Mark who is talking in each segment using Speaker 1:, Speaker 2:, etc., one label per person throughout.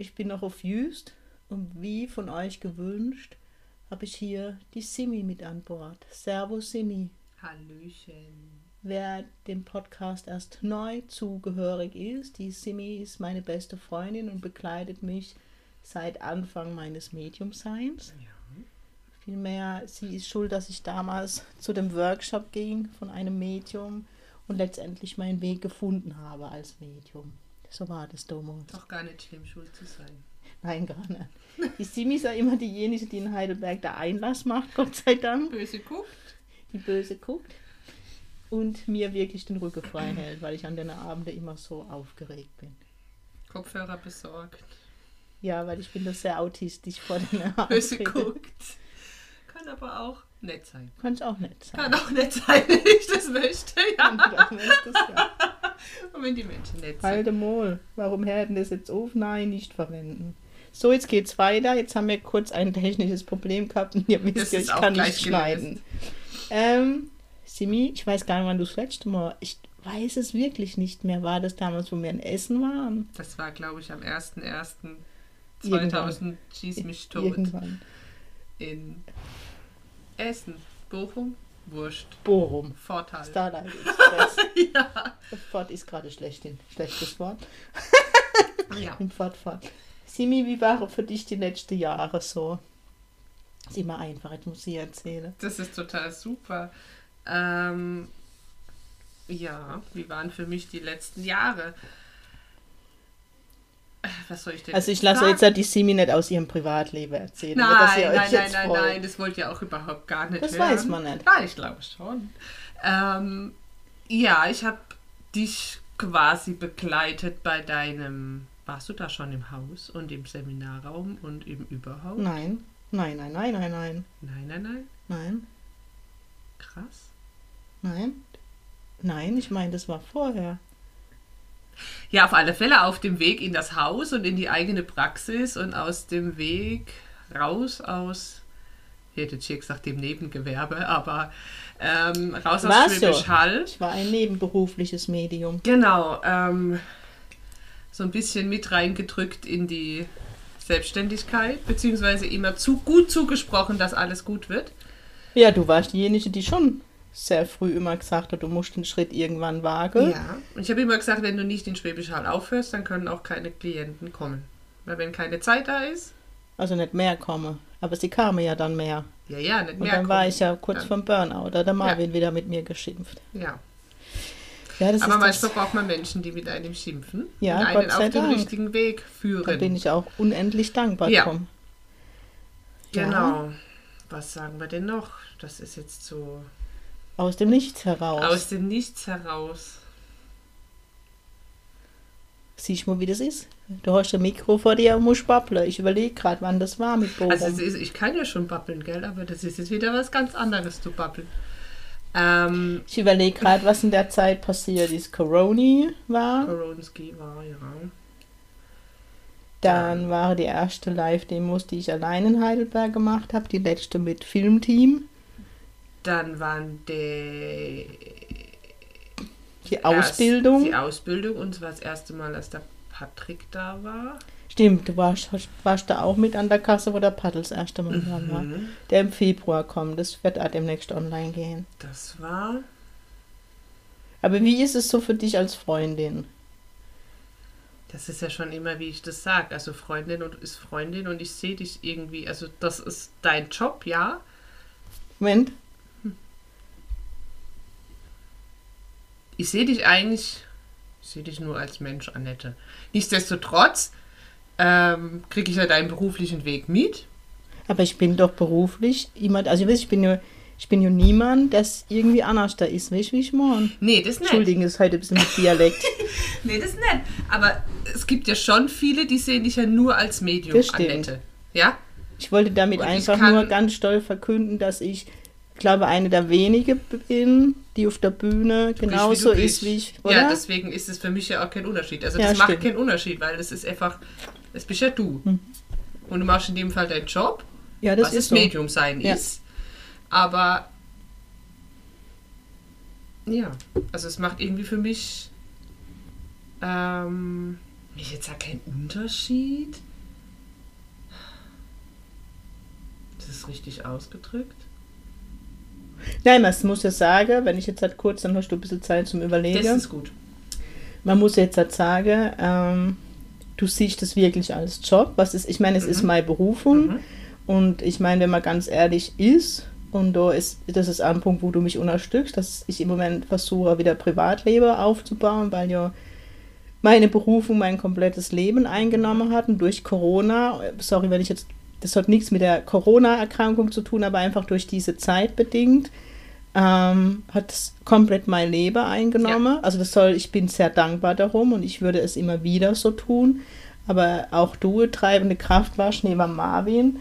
Speaker 1: Ich bin noch auf Jüst und wie von euch gewünscht, habe ich hier die Simi mit an Bord. Servus Simi.
Speaker 2: Hallöchen.
Speaker 1: Wer dem Podcast erst neu zugehörig ist, die Simi ist meine beste Freundin und begleitet mich seit Anfang meines Mediumseins.
Speaker 2: Ja.
Speaker 1: Vielmehr, sie ist schuld, dass ich damals zu dem Workshop ging von einem Medium und letztendlich meinen Weg gefunden habe als Medium. So war das damals.
Speaker 2: Doch gar nicht schlimm, schuld zu sein.
Speaker 1: Nein, gar nicht. Die Simi ist ja immer diejenige, die in Heidelberg der Einlass macht, Gott sei Dank.
Speaker 2: Böse guckt.
Speaker 1: Die böse guckt. Und mir wirklich den Rücken frei hält, weil ich an den Abenden immer so aufgeregt bin.
Speaker 2: Kopfhörer besorgt.
Speaker 1: Ja, weil ich bin da sehr autistisch vor den Abenden.
Speaker 2: Böse guckt. Kann aber auch nett sein.
Speaker 1: Kann es auch nicht sein.
Speaker 2: Kann auch nett sein, wenn ich das möchte. Ja.
Speaker 1: das möchtest, ja.
Speaker 2: Und wenn die Menschen nett sind.
Speaker 1: Halte Mol. Warum hätten das jetzt auf? Nein, nicht verwenden. So, jetzt geht's weiter. Jetzt haben wir kurz ein technisches Problem gehabt und ihr wisst ja, ich kann nicht schneiden. Ähm, Simi, ich weiß gar nicht, wann du das letzte Mal. Ich weiß es wirklich nicht mehr. War das damals, wo wir in Essen waren?
Speaker 2: Das war, glaube ich, am 1.1.2000
Speaker 1: Irgendwann.
Speaker 2: schieß mich tot.
Speaker 1: Irgendwann.
Speaker 2: In Essen. Bochum. Wurscht.
Speaker 1: Bochum.
Speaker 2: Vorteil.
Speaker 1: Starlight Express.
Speaker 2: Ja.
Speaker 1: Fort ist gerade schlecht, schlechtes Wort.
Speaker 2: ja.
Speaker 1: Im Fortfahren. Simi, wie waren für dich die letzten Jahre so? Ist immer einfach, jetzt muss ich erzählen.
Speaker 2: Das ist total super. Ähm, ja, wie waren für mich die letzten Jahre? Was soll ich denn
Speaker 1: Also ich lasse
Speaker 2: sagen?
Speaker 1: jetzt ja die Simi nicht aus ihrem Privatleben erzählen.
Speaker 2: Nein, nein, nein, nein,
Speaker 1: freut.
Speaker 2: nein, das wollt ihr auch überhaupt gar nicht
Speaker 1: Das
Speaker 2: hören.
Speaker 1: weiß man nicht.
Speaker 2: Ja, ich glaube schon. Ähm, ja, ich habe dich quasi begleitet bei deinem... Warst du da schon im Haus und im Seminarraum und im Überhaupt?
Speaker 1: Nein, nein, nein, nein, nein, nein,
Speaker 2: Nein, nein, nein.
Speaker 1: nein,
Speaker 2: Krass.
Speaker 1: nein. Nein, ich meine, das war vorher.
Speaker 2: Ja, auf alle Fälle auf dem Weg in das Haus und in die eigene Praxis und aus dem Weg raus aus, ich hätte hier gesagt, dem Nebengewerbe, aber ähm, raus aus
Speaker 1: War's
Speaker 2: Schwäbisch
Speaker 1: so?
Speaker 2: Hall.
Speaker 1: Ich war ein nebenberufliches Medium.
Speaker 2: Genau, ähm, so ein bisschen mit reingedrückt in die Selbstständigkeit, beziehungsweise immer zu gut zugesprochen, dass alles gut wird.
Speaker 1: Ja, du warst diejenige, die schon sehr früh immer gesagt hat, du musst den Schritt irgendwann wagen.
Speaker 2: Ja. Und ich habe immer gesagt, wenn du nicht in Schwäbisch Hall aufhörst, dann können auch keine Klienten kommen. Weil wenn keine Zeit da ist,
Speaker 1: Also nicht mehr komme. Aber sie kamen ja dann mehr.
Speaker 2: ja, ja, nicht
Speaker 1: Und
Speaker 2: mehr
Speaker 1: dann war
Speaker 2: kommen.
Speaker 1: ich ja kurz
Speaker 2: Ja.
Speaker 1: vom Burnout. Da hat der Marvin wieder mit mir geschimpft.
Speaker 2: Ja.
Speaker 1: Ja, das
Speaker 2: Aber manchmal braucht man Menschen, die mit einem schimpfen
Speaker 1: Ja,
Speaker 2: und einen auf den
Speaker 1: Dank.
Speaker 2: richtigen Weg führen.
Speaker 1: Da bin ich auch unendlich dankbar
Speaker 2: Ja.
Speaker 1: drum. Ja.
Speaker 2: Genau. Was sagen wir denn noch? Das ist jetzt so
Speaker 1: Aus dem Nichts heraus.
Speaker 2: aus dem Nichts heraus.
Speaker 1: Siehst du mal, wie das ist? Du hast ein Mikro vor dir und musst babbeln. Ich überlege gerade, wann das war mit Bochum.
Speaker 2: Also ist, ich kann ja schon babbeln, gell? Aber das ist jetzt wieder was ganz anderes zu babbeln. Ähm,
Speaker 1: ich überlege gerade, was in der Zeit passiert ist. Corona war.
Speaker 2: Koronski war, ja.
Speaker 1: Dann war die erste Live-Demos, die ich allein in Heidelberg gemacht habe. Die letzte mit Filmteam.
Speaker 2: Dann waren die
Speaker 1: Die Ausbildung.
Speaker 2: Erst, die Ausbildung und zwar das erste Mal, als der Patrick da war.
Speaker 1: Stimmt, du warst, warst da auch mit an der Kasse, wo der Paddel das erste Mal dran war.
Speaker 2: Mhm.
Speaker 1: Der im Februar kommt. Das wird auch demnächst online gehen.
Speaker 2: Das war
Speaker 1: Aber wie ist es so für dich als Freundin?
Speaker 2: Das ist ja schon immer, wie ich das sage. Also Freundin und ist Freundin und ich sehe dich irgendwie. Also das ist dein Job, ja.
Speaker 1: Moment,
Speaker 2: Ich sehe dich eigentlich, ich sehe dich nur als Mensch, Annette. Nichtsdestotrotz ähm, kriege ich ja deinen beruflichen Weg mit.
Speaker 1: aber ich bin doch beruflich jemand, also ich weiß, ich bin ja, Ich bin ja niemand, der irgendwie anders da ist. Weißt du, wie ich meine?
Speaker 2: Nee, das nicht.
Speaker 1: Entschuldigung, ist heute ein bisschen mit Dialekt.
Speaker 2: Nee, das nicht. Aber es gibt ja schon viele, die sehen dich ja nur als Medium,
Speaker 1: Das stimmt.
Speaker 2: Annette. Ja?
Speaker 1: Ich wollte damit
Speaker 2: Und ich
Speaker 1: einfach
Speaker 2: kann-
Speaker 1: nur ganz stolz verkünden, dass ich, glaube eine der wenigen bin, die auf der Bühne
Speaker 2: Du bist,
Speaker 1: genauso
Speaker 2: wie du
Speaker 1: ist
Speaker 2: bist.
Speaker 1: wie ich, oder?
Speaker 2: Ja, deswegen ist es für mich ja auch kein Unterschied. Also
Speaker 1: Ja,
Speaker 2: das macht
Speaker 1: stimmt.
Speaker 2: keinen Unterschied, weil das ist einfach, das bist ja du.
Speaker 1: Hm.
Speaker 2: Und du machst in dem Fall deinen Job,
Speaker 1: Ja, das
Speaker 2: was
Speaker 1: ist
Speaker 2: das
Speaker 1: so.
Speaker 2: Medium sein
Speaker 1: Ja.
Speaker 2: ist. Aber ja, also es macht irgendwie für mich ähm, mich jetzt ja kein Unterschied. Das ist richtig ausgedrückt.
Speaker 1: Nein, man muss ja sagen, wenn ich jetzt halt kurz, dann hast du ein bisschen Zeit zum Überlegen.
Speaker 2: Das ist gut.
Speaker 1: man muss jetzt halt sagen, ähm, du siehst das wirklich als Job. Was ist, ich meine, es ist meine Berufung.
Speaker 2: Mhm.
Speaker 1: Und ich meine, wenn man ganz ehrlich ist, und da ist, das ist ein Punkt, wo du mich unterstützt, dass ich im Moment versuche, wieder Privatleben aufzubauen, weil ja meine Berufung mein komplettes Leben eingenommen hat. Und durch Corona, sorry, wenn ich jetzt, das hat nichts mit der Corona-Erkrankung zu tun, aber einfach durch diese Zeit bedingt, ähm, hat es komplett mein Leben eingenommen. Also das soll, ich bin sehr dankbar darum und ich würde es immer wieder so tun. Aber auch du, treibende Kraft warst neben Marvin,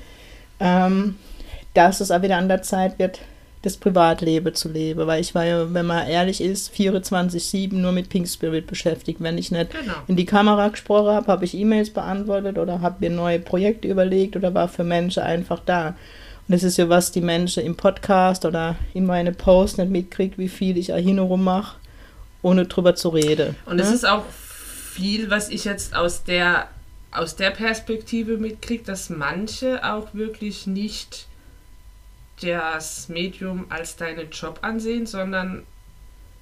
Speaker 1: ähm, dass es auch wieder an der Zeit wird, das Privatleben zu leben. Weil ich war ja, wenn man ehrlich ist, 24-7 nur mit Pink Spirit beschäftigt. Wenn ich nicht
Speaker 2: Genau.
Speaker 1: in die Kamera gesprochen habe, habe ich E-Mails beantwortet oder habe mir neue Projekte überlegt oder war für Menschen einfach da. Und das ist ja, was die Menschen im Podcast oder in meine Posts nicht mitkriegt, wie viel ich hin und rum mache, ohne drüber zu reden.
Speaker 2: Und es
Speaker 1: ne?
Speaker 2: ist auch viel, was ich jetzt aus der, aus der Perspektive mitkriege, dass manche auch wirklich nicht das Medium als deinen Job ansehen, sondern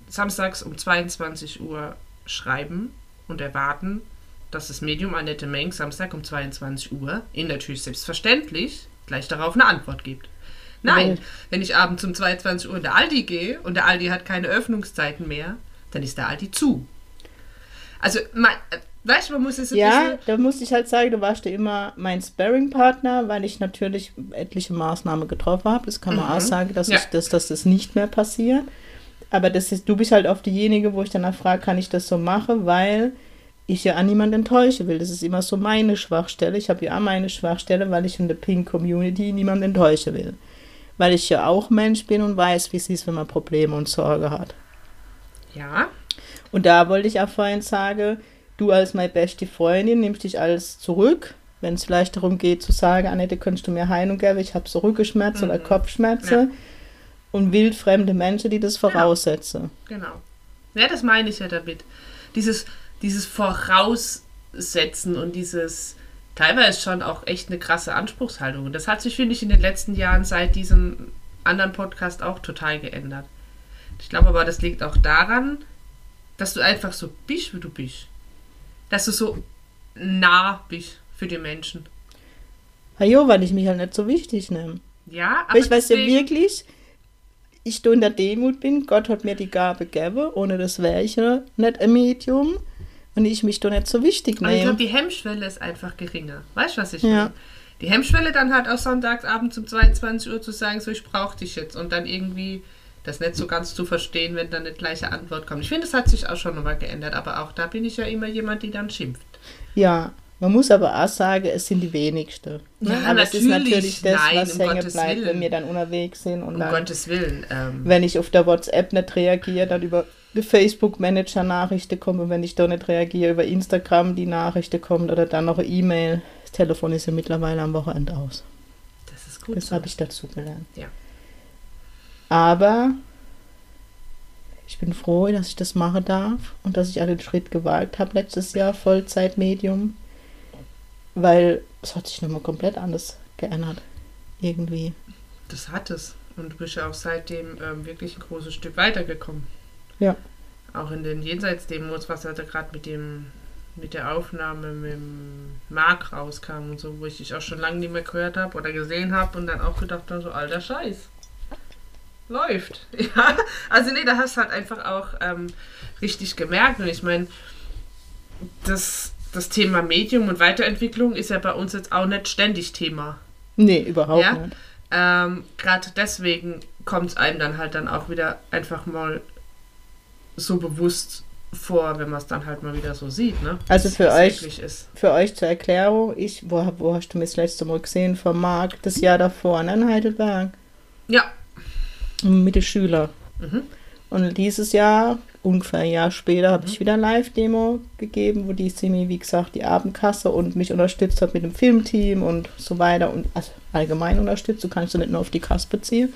Speaker 2: samstags um 22 Uhr schreiben und erwarten, dass das Medium Annette Meng Samstag um 22 Uhr ihnen natürlich selbstverständlich gleich darauf eine Antwort gibt. Nein,
Speaker 1: Weil-
Speaker 2: wenn ich abends um 22 Uhr in der Aldi gehe und der Aldi hat keine Öffnungszeiten mehr, dann ist der Aldi zu. Also, man, weißt du, man muss es ein
Speaker 1: Ja,
Speaker 2: bisschen...
Speaker 1: da musste ich halt sagen, du warst ja immer mein Sparring-Partner, weil ich natürlich etliche Maßnahmen getroffen habe. Das kann man
Speaker 2: Mhm.
Speaker 1: auch sagen, dass,
Speaker 2: Ja.
Speaker 1: ich, dass, dass das nicht mehr passiert. Aber das ist, du bist halt oft diejenige, wo ich danach frage, kann ich das so machen, weil ich ja an niemanden enttäuschen will. Das ist immer so meine Schwachstelle. Ich habe ja auch meine Schwachstelle, weil ich in der Pink Community niemanden enttäuschen will. Weil ich ja auch Mensch bin und weiß, wie es ist, wenn man Probleme und Sorge hat.
Speaker 2: Ja,
Speaker 1: Und da wollte ich auch vorhin sagen, du als meine beste Freundin nimmst dich alles zurück, wenn es vielleicht darum geht zu sagen, Annette, könntest du mir Heilung geben, ich habe so Rückenschmerzen oder
Speaker 2: Mhm.
Speaker 1: Kopfschmerzen. Und wildfremde Menschen, die das voraussetzen.
Speaker 2: genau. Ja, das meine ich ja damit. Dieses, dieses Voraussetzen und dieses teilweise schon auch echt eine krasse Anspruchshaltung. Und das hat sich, finde ich, in den letzten Jahren seit diesem anderen Podcast auch total geändert. Ich glaube aber, das liegt auch daran, dass du einfach so bist, wie du bist. Dass du so nah bist für die Menschen.
Speaker 1: Hajo, weil ich mich halt nicht so wichtig nehme.
Speaker 2: Ja, aber
Speaker 1: Aber ich weiß ja wirklich, ich da in der Demut bin, Gott hat mir die Gabe gegeben, ohne das wäre ich ja nicht ein Medium. Und ich mich da nicht so wichtig
Speaker 2: Aber ich glaube,
Speaker 1: nehme.
Speaker 2: die Hemmschwelle ist einfach geringer. Weißt du, was ich
Speaker 1: Ja.
Speaker 2: meine? Die Hemmschwelle dann halt auch sonntagsabend um 22 Uhr zu sagen, so ich brauche dich jetzt und dann irgendwie das nicht so ganz zu verstehen, wenn dann eine gleiche Antwort kommt. Ich finde, es hat sich auch schon nochmal geändert, aber auch da bin ich ja immer jemand, die dann schimpft.
Speaker 1: Ja, man muss aber auch sagen, es sind die wenigsten.
Speaker 2: Ja,
Speaker 1: aber es ist
Speaker 2: natürlich.
Speaker 1: natürlich das,
Speaker 2: Nein,
Speaker 1: was
Speaker 2: um
Speaker 1: hängen
Speaker 2: Gottes
Speaker 1: bleibt,
Speaker 2: Willen.
Speaker 1: wenn wir dann unterwegs sind. Und
Speaker 2: Um
Speaker 1: dann,
Speaker 2: Gottes Willen. Ähm,
Speaker 1: wenn ich auf der WhatsApp nicht reagiere, dann über die Facebook-Manager-Nachrichten kommen. Und wenn ich da nicht reagiere, über Instagram die Nachrichten kommen oder dann noch eine E-Mail. Das Telefon ist ja mittlerweile am Wochenende aus.
Speaker 2: das ist gut.
Speaker 1: Das
Speaker 2: so.
Speaker 1: habe ich dazu gelernt.
Speaker 2: Ja.
Speaker 1: Aber ich bin froh, dass ich das machen darf und dass ich auch den Schritt gewagt habe letztes Jahr, Vollzeitmedium. Weil es hat sich nochmal komplett anders geändert. Irgendwie.
Speaker 2: Das hat es. Und du bist ja auch seitdem ähm, wirklich ein großes Stück weitergekommen.
Speaker 1: Ja.
Speaker 2: Auch in den Jenseitsdemos, was halt gerade mit dem mit der Aufnahme mit dem Mark rauskam und so, wo ich dich auch schon lange nicht mehr gehört habe oder gesehen habe und dann auch gedacht habe, so alter Scheiß. Läuft. Ja. Also nee, da hast du halt einfach auch ähm, richtig gemerkt. Und ich meine, das, das Thema Medium und Weiterentwicklung ist ja bei uns jetzt auch nicht ständig Thema.
Speaker 1: Nee, überhaupt
Speaker 2: Ja?
Speaker 1: nicht.
Speaker 2: ähm, gerade deswegen kommt es einem dann halt dann auch wieder einfach mal so bewusst vor, wenn man es dann halt mal wieder so sieht, ne?
Speaker 1: Also für euch-. Für euch zur Erklärung, ich, wo, wo hast du mich das letzte Mal gesehen? Vom Markt, das Jahr davor, ne, in Heidelberg.
Speaker 2: Ja,
Speaker 1: Mit den Schülern.
Speaker 2: Mhm.
Speaker 1: Und dieses Jahr, ungefähr ein Jahr später, habe ich wieder eine Live-Demo gegeben, wo die Simi, wie gesagt, die Abendkasse und mich unterstützt hat mit dem Filmteam und so weiter und also allgemein unterstützt. Du kannst du nicht nur auf die Kasse beziehen.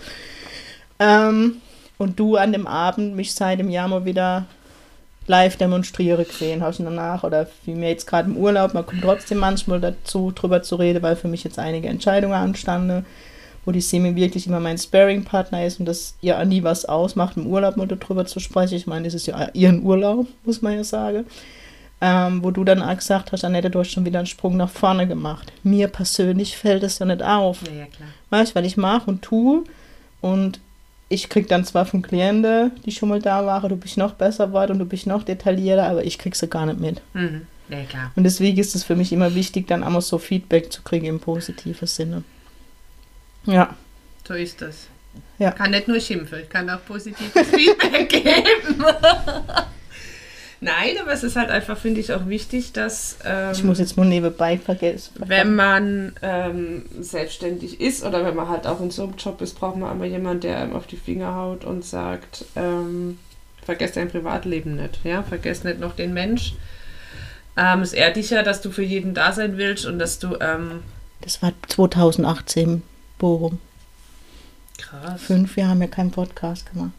Speaker 1: Ähm, und du an dem Abend mich seit dem Jahr mal wieder live demonstriere gesehen hast du danach oder wie mir jetzt gerade im Urlaub, man kommt trotzdem manchmal dazu, drüber zu reden, weil für mich jetzt einige Entscheidungen anstanden, wo die Semi wirklich immer mein Sparring-Partner ist und das ihr auch nie was ausmacht, im Urlaub mal darüber zu sprechen. Ich meine, das ist ja ihren Urlaub, muss man ja sagen. Ähm, wo du dann auch gesagt hast, Annette, du hast schon wieder einen Sprung nach vorne gemacht. Mir persönlich fällt es ja nicht auf.
Speaker 2: ja, ja, klar.
Speaker 1: Weißt weil ich mache und tue und ich krieg dann zwar von Klienten, die schon mal da waren, du bist noch besser geworden und du bist noch detaillierter, aber ich krieg sie gar nicht mit.
Speaker 2: Mhm. Ja, klar.
Speaker 1: Und deswegen ist es für mich immer wichtig, dann einmal so Feedback zu kriegen im positiven Sinne. Ja,
Speaker 2: So ist das.
Speaker 1: Ja.
Speaker 2: Kann nicht nur schimpfen, ich kann auch positives Feedback geben. Nein, aber es ist halt einfach, finde ich, auch wichtig, dass ähm,
Speaker 1: ich muss jetzt nur nebenbei vergessen.
Speaker 2: wenn man ähm, selbstständig ist oder wenn man halt auch in so einem Job ist, braucht man immer jemanden, der einem auf die Finger haut und sagt, ähm, vergesst dein Privatleben nicht, ja, vergesst nicht noch den Mensch. Ähm, es ehrt dich ja, dass du für jeden da sein willst und dass du ähm,
Speaker 1: Das war 2018, Bochum.
Speaker 2: krass.
Speaker 1: Fünf Jahre haben wir keinen Podcast gemacht.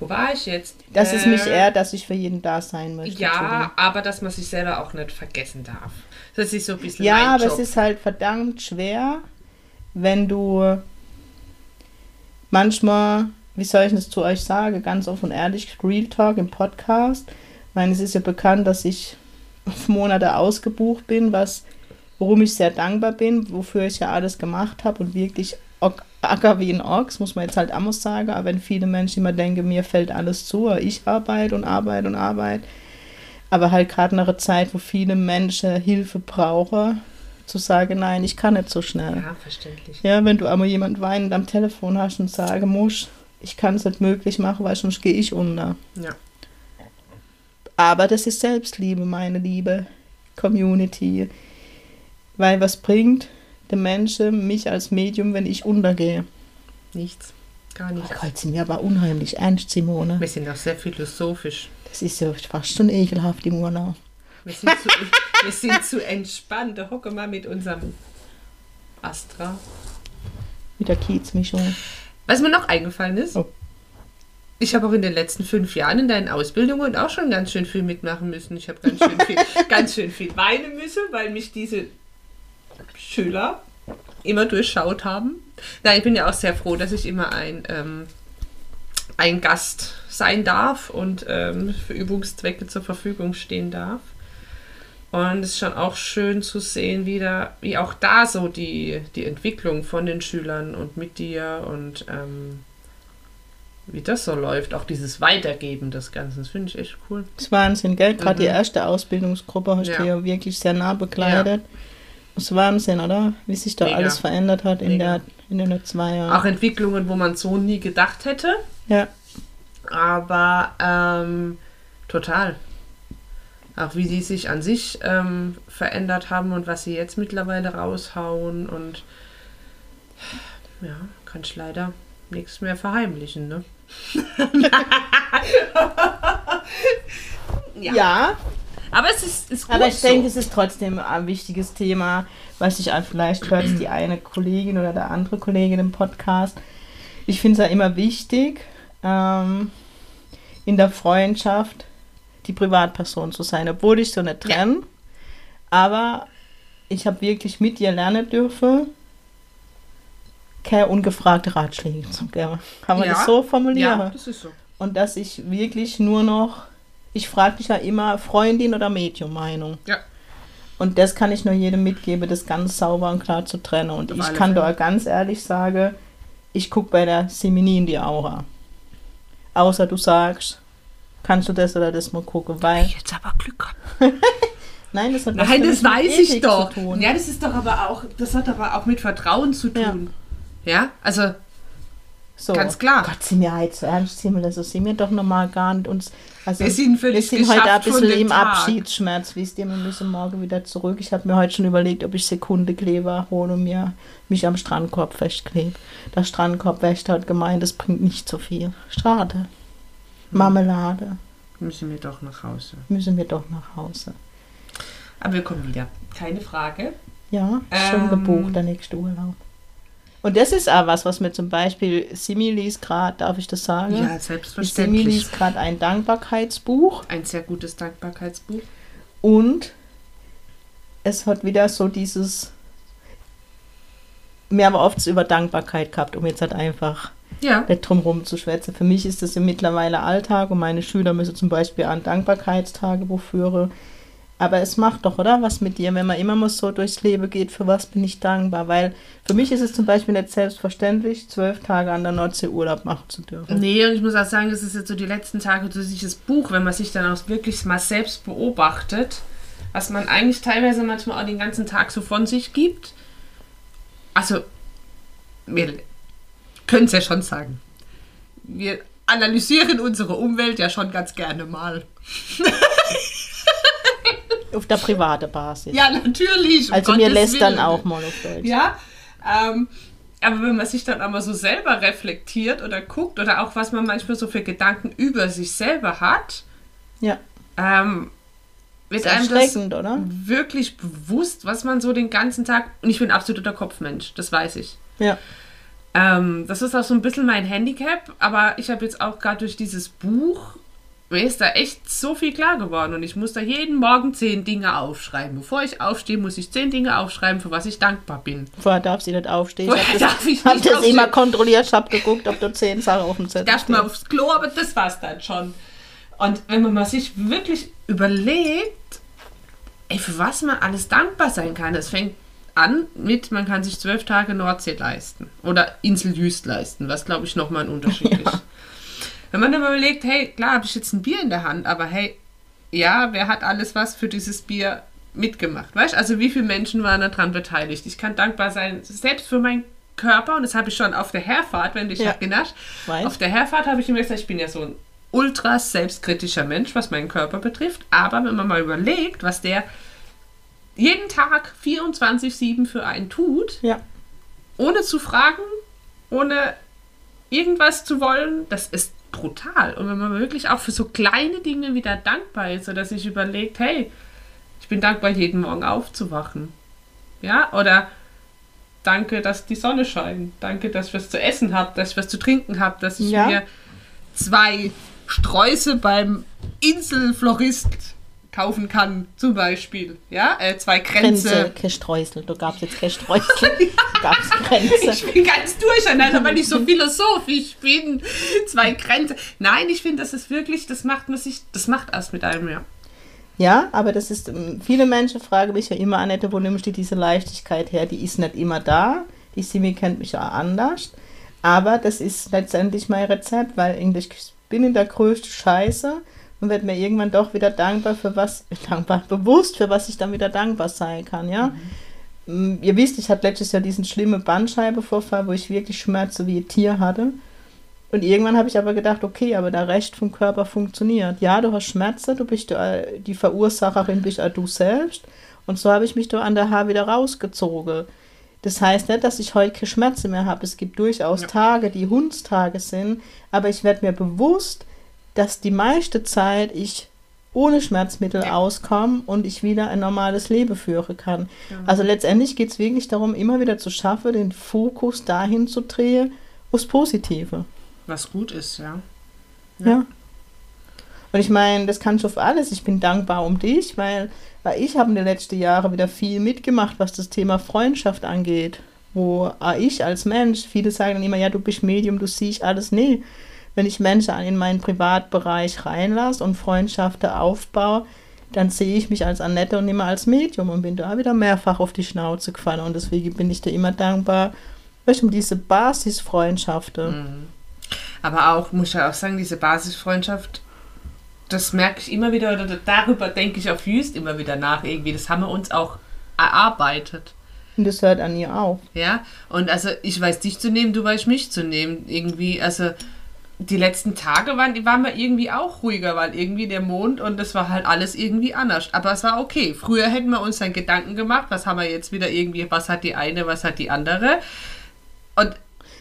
Speaker 2: Wo war ich jetzt?
Speaker 1: Das ist mich
Speaker 2: Äh,
Speaker 1: eher, dass ich für jeden da sein möchte.
Speaker 2: Ja, aber dass man sich selber auch nicht vergessen darf. Das ist so ein bisschen
Speaker 1: Ja,
Speaker 2: mein
Speaker 1: aber
Speaker 2: Job.
Speaker 1: es ist halt verdammt schwer, wenn du manchmal, wie soll ich das zu euch sagen, ganz offen und ehrlich, Real Talk im Podcast. Ich meine, es ist ja bekannt, dass ich auf Monate ausgebucht bin, was, worum ich sehr dankbar bin, wofür ich ja alles gemacht habe und wirklich Acker wie ein Ochs, muss man jetzt halt auch mal sagen. Aber wenn viele Menschen immer denken, mir fällt alles zu, ich arbeite und arbeite und arbeite. Aber halt gerade in einer Zeit, wo viele Menschen Hilfe brauchen, zu sagen, nein, ich kann nicht so schnell.
Speaker 2: ja, verständlich.
Speaker 1: Ja, wenn du einmal jemand weinend am Telefon hast und sagen musst, ich kann es nicht möglich machen, weil sonst gehe ich unter.
Speaker 2: Ja.
Speaker 1: Aber das ist Selbstliebe, meine liebe Community. Weil was bringt dem Menschen mich als Medium, wenn ich untergehe?
Speaker 2: Nichts. Gar
Speaker 1: Oh,
Speaker 2: nichts.
Speaker 1: heute sind wir aber unheimlich ernst, Simone.
Speaker 2: Wir sind auch sehr philosophisch.
Speaker 1: Das ist ja fast schon ekelhaft im Urlaub.
Speaker 2: Wir sind zu, wir sind zu entspannt. Da hocken wir mit unserem Astra.
Speaker 1: Mit der Kiezmischung.
Speaker 2: Was mir noch eingefallen ist,
Speaker 1: Oh.
Speaker 2: ich habe auch in den letzten fünf Jahren in deinen Ausbildungen auch schon ganz schön viel mitmachen müssen. Ich habe ganz schön viel, ganz schön viel weinen müssen, weil mich diese Schüler immer durchschaut haben. Na, ich bin ja auch sehr froh, dass ich immer ein, ähm, ein Gast sein darf und ähm, für Übungszwecke zur Verfügung stehen darf. Und es ist schon auch schön zu sehen, wie, da, wie auch da so die, die Entwicklung von den Schülern und mit dir und ähm, wie das so läuft. Auch dieses Weitergeben des Ganzen, das finde ich echt cool.
Speaker 1: Das ist Wahnsinn, gell? Gerade die
Speaker 2: Mhm.
Speaker 1: erste Ausbildungsgruppe hast
Speaker 2: Ja.
Speaker 1: du ja wirklich sehr nah begleitet. Das ist Wahnsinn, oder? Wie sich da
Speaker 2: Mega.
Speaker 1: alles verändert hat in,
Speaker 2: Mega.
Speaker 1: der, in den zwei Jahren.
Speaker 2: Auch Entwicklungen, wo man so nie gedacht hätte.
Speaker 1: Ja,
Speaker 2: Aber ähm, total. Auch wie sie sich an sich ähm, verändert haben und was sie jetzt mittlerweile raushauen. Und ja, kann ich leider nichts mehr verheimlichen, ne?
Speaker 1: ja.
Speaker 2: Aber es ist, ist gut
Speaker 1: aber ich
Speaker 2: so.
Speaker 1: denke, es ist trotzdem ein wichtiges Thema, was sich auch vielleicht hört die eine Kollegin oder der andere Kollegin im Podcast. Ich finde es ja immer wichtig, ähm, in der Freundschaft die Privatperson zu sein, obwohl ich so nicht
Speaker 2: Ja.
Speaker 1: trenne. Aber ich habe wirklich mit ihr lernen dürfen, keine ungefragte Ratschläge zu geben. Kann man
Speaker 2: Ja.
Speaker 1: das so formulieren?
Speaker 2: Ja, das ist so.
Speaker 1: Und dass ich wirklich nur noch, ich frage dich ja immer, Freundin oder Medium-Meinung.
Speaker 2: Ja.
Speaker 1: Und das kann ich nur jedem mitgeben, das ganz sauber und klar zu trennen. Und ich kann da ganz ehrlich sagen, ich gucke bei der Semini in die Aura. Außer du sagst, kannst du das oder das mal gucken, weil,
Speaker 2: Jetzt aber Glück gehabt.
Speaker 1: Nein, das hat
Speaker 2: Nein,
Speaker 1: mit
Speaker 2: das weiß ich doch.
Speaker 1: zu tun.
Speaker 2: Ja, das ist doch aber auch, das hat aber auch mit Vertrauen zu tun. Ja, also
Speaker 1: So.
Speaker 2: Ganz klar.
Speaker 1: Gott, sind wir heute so ernst, sind wir doch normal gar nicht uns. Also,
Speaker 2: Wir sind völlig
Speaker 1: wir sind heute ein bisschen im
Speaker 2: Tag.
Speaker 1: Abschiedsschmerz, wisst ihr, wir müssen morgen wieder zurück. Ich habe mir heute schon überlegt, ob ich Sekundekleber hole und mir mich am Strandkorb festklebe. Der Strandkorbwächter hat gemeint, das bringt nicht so viel. Schade.
Speaker 2: Hm.
Speaker 1: Marmelade.
Speaker 2: müssen wir doch nach Hause.
Speaker 1: Müssen wir doch nach Hause.
Speaker 2: Aber wir kommen wieder. Keine Frage.
Speaker 1: Ja, schon
Speaker 2: Ähm.
Speaker 1: gebucht, der nächste Urlaub. Und das ist auch was, was mir zum Beispiel Simi liest gerade, darf ich das sagen?
Speaker 2: Ja, selbstverständlich.
Speaker 1: liest gerade ein Dankbarkeitsbuch
Speaker 2: Ein sehr gutes Dankbarkeitsbuch.
Speaker 1: und es hat wieder so dieses. Wir haben oft über Dankbarkeit gehabt, um jetzt halt einfach
Speaker 2: Ja.
Speaker 1: nicht drum rum zu schwätzen. Für mich ist das ja mittlerweile Alltag und meine Schüler müssen zum Beispiel ein Dankbarkeitstagebuch führen. Aber es macht doch, oder? Was mit dir, wenn man immer mal so durchs Leben geht, für was bin ich dankbar? Weil für mich ist es zum Beispiel nicht selbstverständlich, zwölf Tage an der Nordsee Urlaub machen zu dürfen.
Speaker 2: Nee, und ich muss auch sagen, das ist jetzt so die letzten Tage durch dieses Buch, wenn man sich dann auch wirklich mal selbst beobachtet, was man eigentlich teilweise manchmal auch den ganzen Tag so von sich gibt. Also, wir können es ja schon sagen. Wir analysieren unsere Umwelt ja schon ganz gerne mal.
Speaker 1: Auf der privaten Basis.
Speaker 2: Ja, natürlich. um
Speaker 1: also mir
Speaker 2: Gottes
Speaker 1: lässt dann auch mal auf Deutsch.
Speaker 2: Ja, ähm, aber wenn man sich dann aber so selber reflektiert oder guckt oder auch was man manchmal so für Gedanken über sich selber hat,
Speaker 1: Ja,
Speaker 2: ähm, wird einem das
Speaker 1: oder?
Speaker 2: wirklich bewusst, was man so den ganzen Tag. Und ich bin absoluter Kopfmensch, das weiß ich.
Speaker 1: Ja.
Speaker 2: Ähm, das ist auch so ein bisschen mein Handicap, aber ich habe jetzt auch gerade durch dieses Buch, mir ist da echt so viel klar geworden und ich muss da jeden Morgen zehn Dinge aufschreiben. Bevor ich aufstehe, muss ich zehn Dinge aufschreiben, für was ich dankbar bin.
Speaker 1: Vorher darf sie nicht aufstehen.
Speaker 2: Vorher
Speaker 1: ich habe
Speaker 2: darf ich
Speaker 1: das, hab
Speaker 2: nicht
Speaker 1: das
Speaker 2: aufstehen.
Speaker 1: immer kontrolliert. Ich habe geguckt, ob da zehn Sachen auf dem Zettel
Speaker 2: Erstmal
Speaker 1: stehen.
Speaker 2: aufs Klo, aber das war's dann schon. Und wenn man mal sich wirklich überlegt, ey, für was man alles dankbar sein kann, es fängt an mit, man kann sich zwölf Tage Nordsee leisten oder Insel Jüst leisten, was glaube ich nochmal ein Unterschied ist. Wenn man dann mal überlegt, hey, klar habe ich jetzt ein Bier in der Hand, aber hey, ja, wer hat alles was für dieses Bier mitgemacht? Weißt also wie viele Menschen waren daran beteiligt? Ich kann dankbar sein, selbst für meinen Körper, und das habe ich schon auf der Herfahrt, wenn dich
Speaker 1: Ja.
Speaker 2: ja. genascht.
Speaker 1: Weiß.
Speaker 2: Auf der Herfahrt habe ich immer gesagt, ich bin ja so ein ultra selbstkritischer Mensch, was meinen Körper betrifft. Aber wenn man mal überlegt, was der jeden Tag 24-7 für einen tut,
Speaker 1: Ja,
Speaker 2: ohne zu fragen, ohne irgendwas zu wollen, das ist brutal. Und wenn man wirklich auch für so kleine Dinge wieder dankbar ist, oder sich überlegt, hey, ich bin dankbar, jeden Morgen aufzuwachen. Ja, oder danke, dass die Sonne scheint. Danke, dass ich was zu essen habe, dass ich was zu trinken habe, dass ich
Speaker 1: Ja.
Speaker 2: mir zwei Sträuße beim Inselflorist kaufen kann, zum Beispiel. Ja, äh, zwei
Speaker 1: Grenze,
Speaker 2: Kränze.
Speaker 1: kein Streusel. Du gab's jetzt kein Streusel. du gab's Grenze.
Speaker 2: Ich bin ganz durcheinander, weil ich so philosophisch bin. Zwei Grenzen. Nein, ich finde, das ist wirklich, das macht man sich, das macht erst mit einem, ja.
Speaker 1: Ja, aber das ist, ähm, viele Menschen fragen mich ja immer, Annette, wo nimmst du diese Leichtigkeit her? Die ist nicht immer da. Die Simi kennt mich ja anders. Aber das ist letztendlich mein Rezept, weil ich bin in der größten Scheiße und werde mir irgendwann doch wieder dankbar für was, dankbar, bewusst für was ich dann wieder dankbar sein kann, ja. Mm, Ihr wisst, ich hatte letztes Jahr diesen schlimmen Bandscheibenvorfall, wo ich wirklich Schmerzen wie ein Tier hatte. Und irgendwann habe ich aber gedacht, okay, aber der Rest vom Körper funktioniert. Ja, du hast Schmerzen, du bist äh, die Verursacherin, bist du selbst. Und so habe ich mich da an der Haar wieder rausgezogen. Das heißt nicht, dass ich heute keine Schmerzen mehr habe. Es gibt durchaus
Speaker 2: Ja.
Speaker 1: Tage, die Hundstage sind, aber ich werde mir bewusst, dass die meiste Zeit ich ohne Schmerzmittel
Speaker 2: Ja.
Speaker 1: auskomme und ich wieder ein normales Leben führen kann. Also letztendlich geht es wirklich darum, immer wieder zu schaffen, den Fokus dahin zu drehen, aufs Positive.
Speaker 2: Was gut ist, ja.
Speaker 1: Ja. Und ich meine, das kannst du auf alles. Ich bin dankbar um dich, weil, weil ich habe in den letzten Jahren wieder viel mitgemacht, was das Thema Freundschaft angeht. Wo ich als Mensch, viele sagen dann immer, ja, du bist Medium, du siehst alles. Nee, wenn ich Menschen in meinen Privatbereich reinlasse und Freundschaften aufbaue, dann sehe ich mich als Annette und immer als Medium und bin da wieder mehrfach auf die Schnauze gefallen. Und deswegen bin ich dir immer dankbar, weißt um diese Basisfreundschaften.
Speaker 2: Aber auch, muss ich ja auch sagen, diese Basisfreundschaft das merke ich immer wieder, oder darüber denke ich auf Jüst immer wieder nach irgendwie. Das haben wir uns auch erarbeitet.
Speaker 1: Und das hört an ihr auf.
Speaker 2: Ja, und also ich weiß dich zu nehmen, du weißt mich zu nehmen. Irgendwie, also die letzten Tage waren, die waren wir irgendwie auch ruhiger, weil irgendwie der Mond und das war halt alles irgendwie anders. Aber es war okay. Früher hätten wir uns dann Gedanken gemacht, was haben wir jetzt wieder irgendwie, was hat die eine, was hat die andere. Und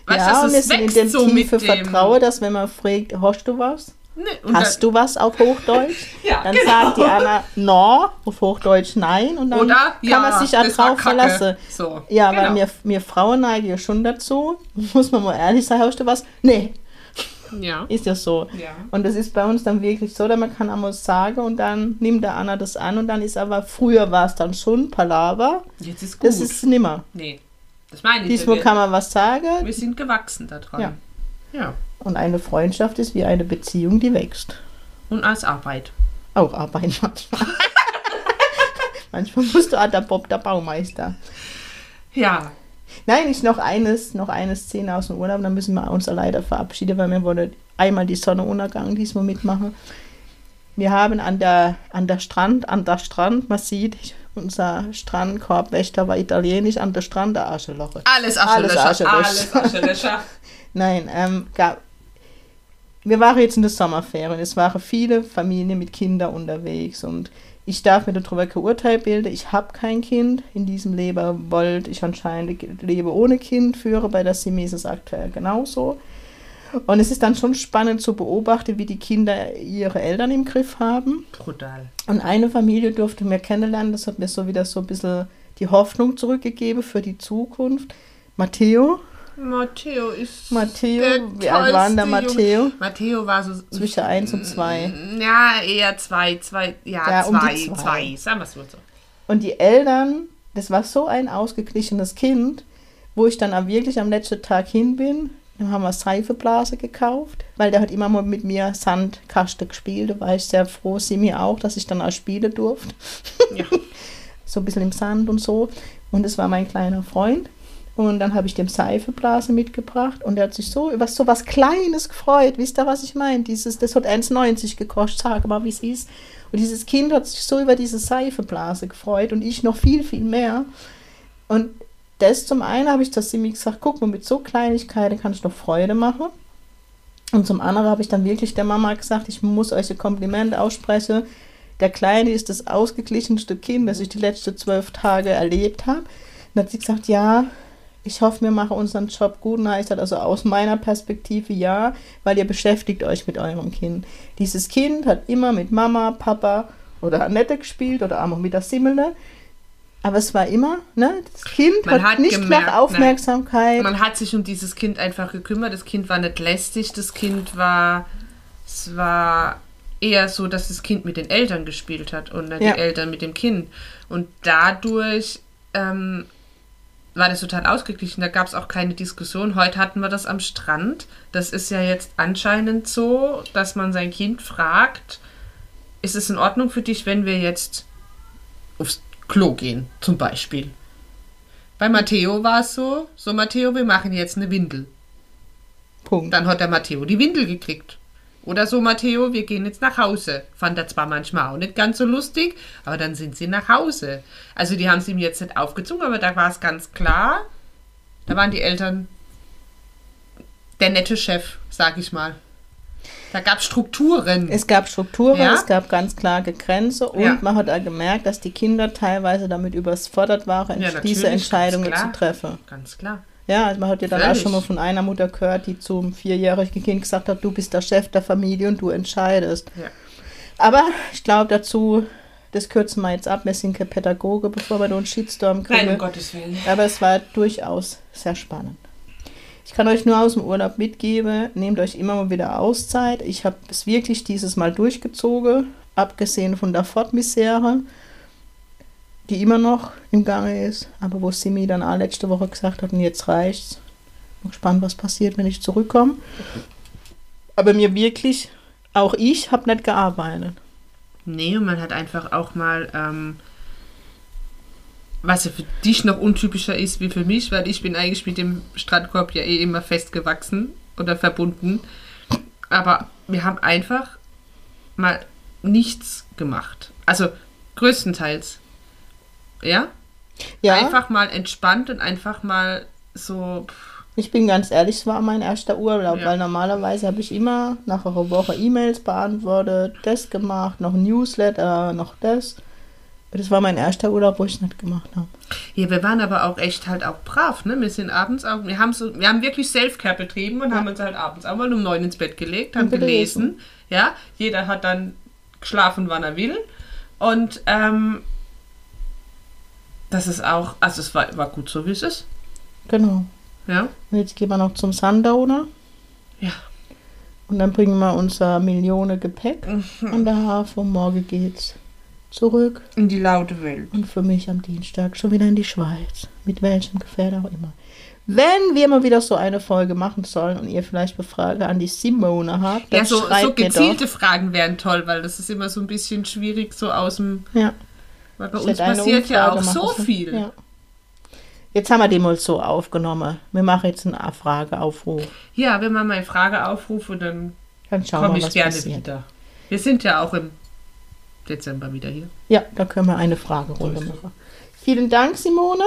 Speaker 2: weißt
Speaker 1: ja,
Speaker 2: du,
Speaker 1: und wir
Speaker 2: es
Speaker 1: sind in dem
Speaker 2: so dem.
Speaker 1: Vertrauen, dass wenn man fragt, hast du was?
Speaker 2: Nee,
Speaker 1: Hast du was auf Hochdeutsch?
Speaker 2: Ja,
Speaker 1: dann
Speaker 2: genau.
Speaker 1: sagt die Anna no, auf Hochdeutsch nein und dann
Speaker 2: Oder?
Speaker 1: kann
Speaker 2: Ja,
Speaker 1: man sich
Speaker 2: Kacke.
Speaker 1: verlassen.
Speaker 2: So,
Speaker 1: Ja,
Speaker 2: genau.
Speaker 1: weil mir, mir Frauen neigen ja schon dazu, muss man mal ehrlich sagen, hast du was? Nee,
Speaker 2: Ja.
Speaker 1: ist ja so.
Speaker 2: Ja.
Speaker 1: Und das ist bei uns dann wirklich so, dass man kann einmal sagen und dann nimmt der Anna das an und dann ist aber, früher war es dann schon Palaver,
Speaker 2: Jetzt ist gut.
Speaker 1: das ist nimmer.
Speaker 2: nee, das meine ich.
Speaker 1: Diesmal
Speaker 2: wir,
Speaker 1: kann man was sagen
Speaker 2: wir sind gewachsen daran.
Speaker 1: Ja.
Speaker 2: ja.
Speaker 1: und eine Freundschaft ist wie eine Beziehung, die wächst.
Speaker 2: Und als Arbeit.
Speaker 1: Auch Arbeit manchmal. manchmal musst du an der Bob der Baumeister.
Speaker 2: Ja.
Speaker 1: Nein, ich noch eines, noch eine Szene aus dem Urlaub, dann müssen wir uns leider verabschieden, weil wir wollen einmal die Sonnenuntergang diesmal mitmachen. Wir haben an der, an der Strand, an der Strand, man sieht, unser Strandkorbwächter war italienisch, an der Strand der Arscheloche.
Speaker 2: Alles
Speaker 1: Alles
Speaker 2: Aschelöscher.
Speaker 1: Aschelöscher.
Speaker 2: Alles Aschelöscher.
Speaker 1: Nein, ähm, gab, wir waren jetzt in der Sommerferien. Es waren viele Familien mit Kindern unterwegs und ich darf mir darüber kein Urteil bilden. Ich habe kein Kind. In diesem Leben wollte ich anscheinend Leben ohne Kind führen. Bei der Simi ist es aktuell genauso. Und es ist dann schon spannend zu beobachten, wie die Kinder ihre Eltern im Griff haben.
Speaker 2: Brutal.
Speaker 1: Und eine Familie durfte mir kennenlernen. Das hat mir so wieder so ein bisschen die Hoffnung zurückgegeben für die Zukunft. Matteo,
Speaker 2: Matteo ist.
Speaker 1: Matteo, wie alt war denn der Matteo?
Speaker 2: Junge. Matteo war so.
Speaker 1: Zwischen eins und zwei.
Speaker 2: Ja, eher zwei, zwei, ja,
Speaker 1: Ja, um
Speaker 2: zwei,
Speaker 1: die zwei.
Speaker 2: zwei, sagen wir es mal so.
Speaker 1: Und die Eltern, das war so ein ausgeglichenes Kind, wo ich dann wirklich am letzten Tag hin bin. Dann haben wir Seifeblase gekauft, weil der hat immer mal mit mir Sandkaste gespielt. Da war ich sehr froh, sie mir auch, dass ich dann auch spielen durfte.
Speaker 2: Ja.
Speaker 1: so ein bisschen im Sand und so. Und es war mein kleiner Freund. Und dann habe ich dem Seifeblase mitgebracht und er hat sich so über so was Kleines gefreut. Wisst ihr, was ich meine? Dieses, das hat 1,90 gekostet, sag mal, wie es ist. Und dieses Kind hat sich so über diese Seifeblase gefreut und ich noch viel, viel mehr. Und das zum einen habe ich das Simi gesagt, guck mal, mit so Kleinigkeiten kann ich doch Freude machen. Und zum anderen habe ich dann wirklich der Mama gesagt, ich muss euch ein Kompliment aussprechen. Der Kleine ist das ausgeglichenste Kind, das ich die letzten zwölf Tage erlebt habe. Dann hat sie gesagt, ja, ich hoffe, wir machen unseren Job gut. Na, ich sage also aus meiner Perspektive ja, weil ihr beschäftigt euch mit eurem Kind. Dieses Kind hat immer mit Mama, Papa oder Annette gespielt oder auch mit der Simmele. Aber es war immer, ne, das Kind
Speaker 2: Man
Speaker 1: hat,
Speaker 2: hat
Speaker 1: nicht
Speaker 2: gemerkt,
Speaker 1: nach. Aufmerksamkeit.
Speaker 2: Man hat sich um dieses Kind einfach gekümmert. Das Kind war nicht lästig. Das Kind war. Es war eher so, dass das Kind mit den Eltern gespielt hat und nicht
Speaker 1: Ja.
Speaker 2: die Eltern mit dem Kind. Und dadurch ähm, war das total ausgeglichen. Da gab es auch keine Diskussion. Heute hatten wir das am Strand. Das ist ja jetzt anscheinend so, dass man sein Kind fragt, ist es in Ordnung für dich, wenn wir jetzt aufs Klo gehen, zum Beispiel? Bei Matteo war es so, so Matteo, wir machen jetzt eine Windel.
Speaker 1: Punkt.
Speaker 2: Dann hat der Matteo die Windel gekriegt. Oder so, Matteo, wir gehen jetzt nach Hause. Fand er zwar manchmal auch nicht ganz so lustig, aber dann sind sie nach Hause. Also die haben es ihm jetzt nicht aufgezogen, aber da war es ganz klar, da waren die Eltern der nette Chef, sag ich mal. Da gab es Strukturen.
Speaker 1: Es gab Strukturen,
Speaker 2: Ja.
Speaker 1: es gab ganz klare Grenzen und
Speaker 2: Ja.
Speaker 1: man hat auch gemerkt, dass die Kinder teilweise damit überfordert waren,
Speaker 2: Ja,
Speaker 1: diese Entscheidungen zu treffen.
Speaker 2: Ganz klar.
Speaker 1: Ja, also man hat ja dann auch
Speaker 2: Völlig.
Speaker 1: schon mal von einer Mutter gehört, die zum vierjährigen Kind gesagt hat, du bist der Chef der Familie und du entscheidest.
Speaker 2: Ja.
Speaker 1: Aber ich glaube dazu, das kürzen wir jetzt ab, wir sind keine Pädagoge, bevor wir da einen Shitstorm kriegen.
Speaker 2: Nein, um Gottes Willen.
Speaker 1: Aber es war durchaus sehr spannend. Ich kann euch nur aus dem Urlaub mitgeben, nehmt euch immer mal wieder Auszeit. Ich habe es wirklich dieses Mal durchgezogen, abgesehen von der Fortmisere, die immer noch im Gange ist, aber wo Simi dann auch letzte Woche gesagt hat, und jetzt reicht's. Bin gespannt, was passiert, wenn ich zurückkomme. Aber mir wirklich, auch ich habe nicht gearbeitet.
Speaker 2: Nee, und man hat einfach auch mal, ähm, was ja für dich noch untypischer ist wie für mich, weil ich bin eigentlich mit dem Strandkorb ja eh immer festgewachsen oder verbunden. Aber wir haben einfach mal nichts gemacht. Also größtenteils. Ja?
Speaker 1: Ja,
Speaker 2: Einfach mal entspannt und einfach mal so. pff,
Speaker 1: ich bin ganz ehrlich, es war mein erster Urlaub,
Speaker 2: Ja.
Speaker 1: weil normalerweise habe ich immer nach einer Woche E-Mails beantwortet, das gemacht, noch Newsletter, noch das. Das war mein erster Urlaub, wo ich es nicht gemacht habe.
Speaker 2: Ja, wir waren aber auch echt halt auch brav, ne? Wir sind abends auch, wir haben so, wir haben wirklich Self-Care betrieben und haben uns halt abends auch mal um neun ins Bett gelegt, haben
Speaker 1: gelesen.
Speaker 2: gelesen. Ja, jeder hat dann geschlafen, wann er will. Und ähm, das ist auch, also es war, war gut so, wie es ist.
Speaker 1: Genau.
Speaker 2: Ja.
Speaker 1: Und jetzt gehen wir noch zum Sundowner
Speaker 2: Ja.
Speaker 1: und dann bringen wir unser Millionen Gepäck
Speaker 2: Mhm.
Speaker 1: an der Hafen. Morgen geht's zurück
Speaker 2: In die laute Welt.
Speaker 1: und für mich am Dienstag schon wieder in die Schweiz. Mit welchem Gefährt auch immer. Wenn wir mal wieder so eine Folge machen sollen und ihr vielleicht eine Frage an die Simone habt, dann
Speaker 2: Ja, so,
Speaker 1: schreibt
Speaker 2: so gezielte Fragen wären toll, weil das ist immer so ein bisschen schwierig, so aus dem.
Speaker 1: Ja.
Speaker 2: Weil bei uns passiert ja auch so
Speaker 1: machen
Speaker 2: viel.
Speaker 1: Ja. Jetzt haben wir den mal so aufgenommen. Wir machen jetzt einen Frageaufruf.
Speaker 2: Ja, wenn man meine Frage aufruft, und dann
Speaker 1: Dann
Speaker 2: komme
Speaker 1: wir,
Speaker 2: ich gerne
Speaker 1: passiert.
Speaker 2: wieder. Wir sind ja auch im Dezember wieder hier.
Speaker 1: Ja, da können wir eine Fragerunde machen. Vielen Dank, Simone.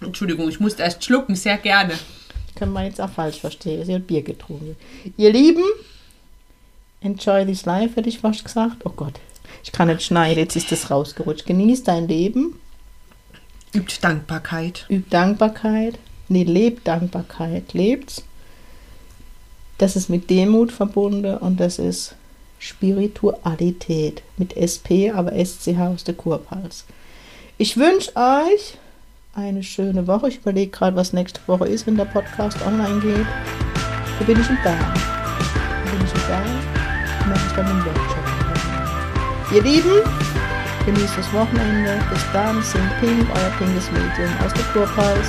Speaker 2: Entschuldigung, ich musste erst schlucken, sehr gerne.
Speaker 1: Können wir jetzt auch falsch verstehen. Sie hat Bier getrunken. Ihr Lieben, enjoy this life, hätte ich fast gesagt. Oh Gott, ich kann nicht schneiden, jetzt ist das rausgerutscht. Genieß dein Leben,
Speaker 2: Übt Dankbarkeit.
Speaker 1: üb Dankbarkeit. Nee, lebt Dankbarkeit, lebt's. Das ist mit Demut verbunden und das ist Spiritualität. Mit SP, aber SCH aus der Kurpals. Ich wünsche euch eine schöne Woche. Ich überlege gerade, was nächste Woche ist, wenn der Podcast online geht. Wo bin ich in Bern? Wo bin ich Bern? Und mache ich dann einen Workshop. Ihr Lieben, genießt das Wochenende. Bis dann, Sing Pink, euer pinkes Medium aus der Kurpals.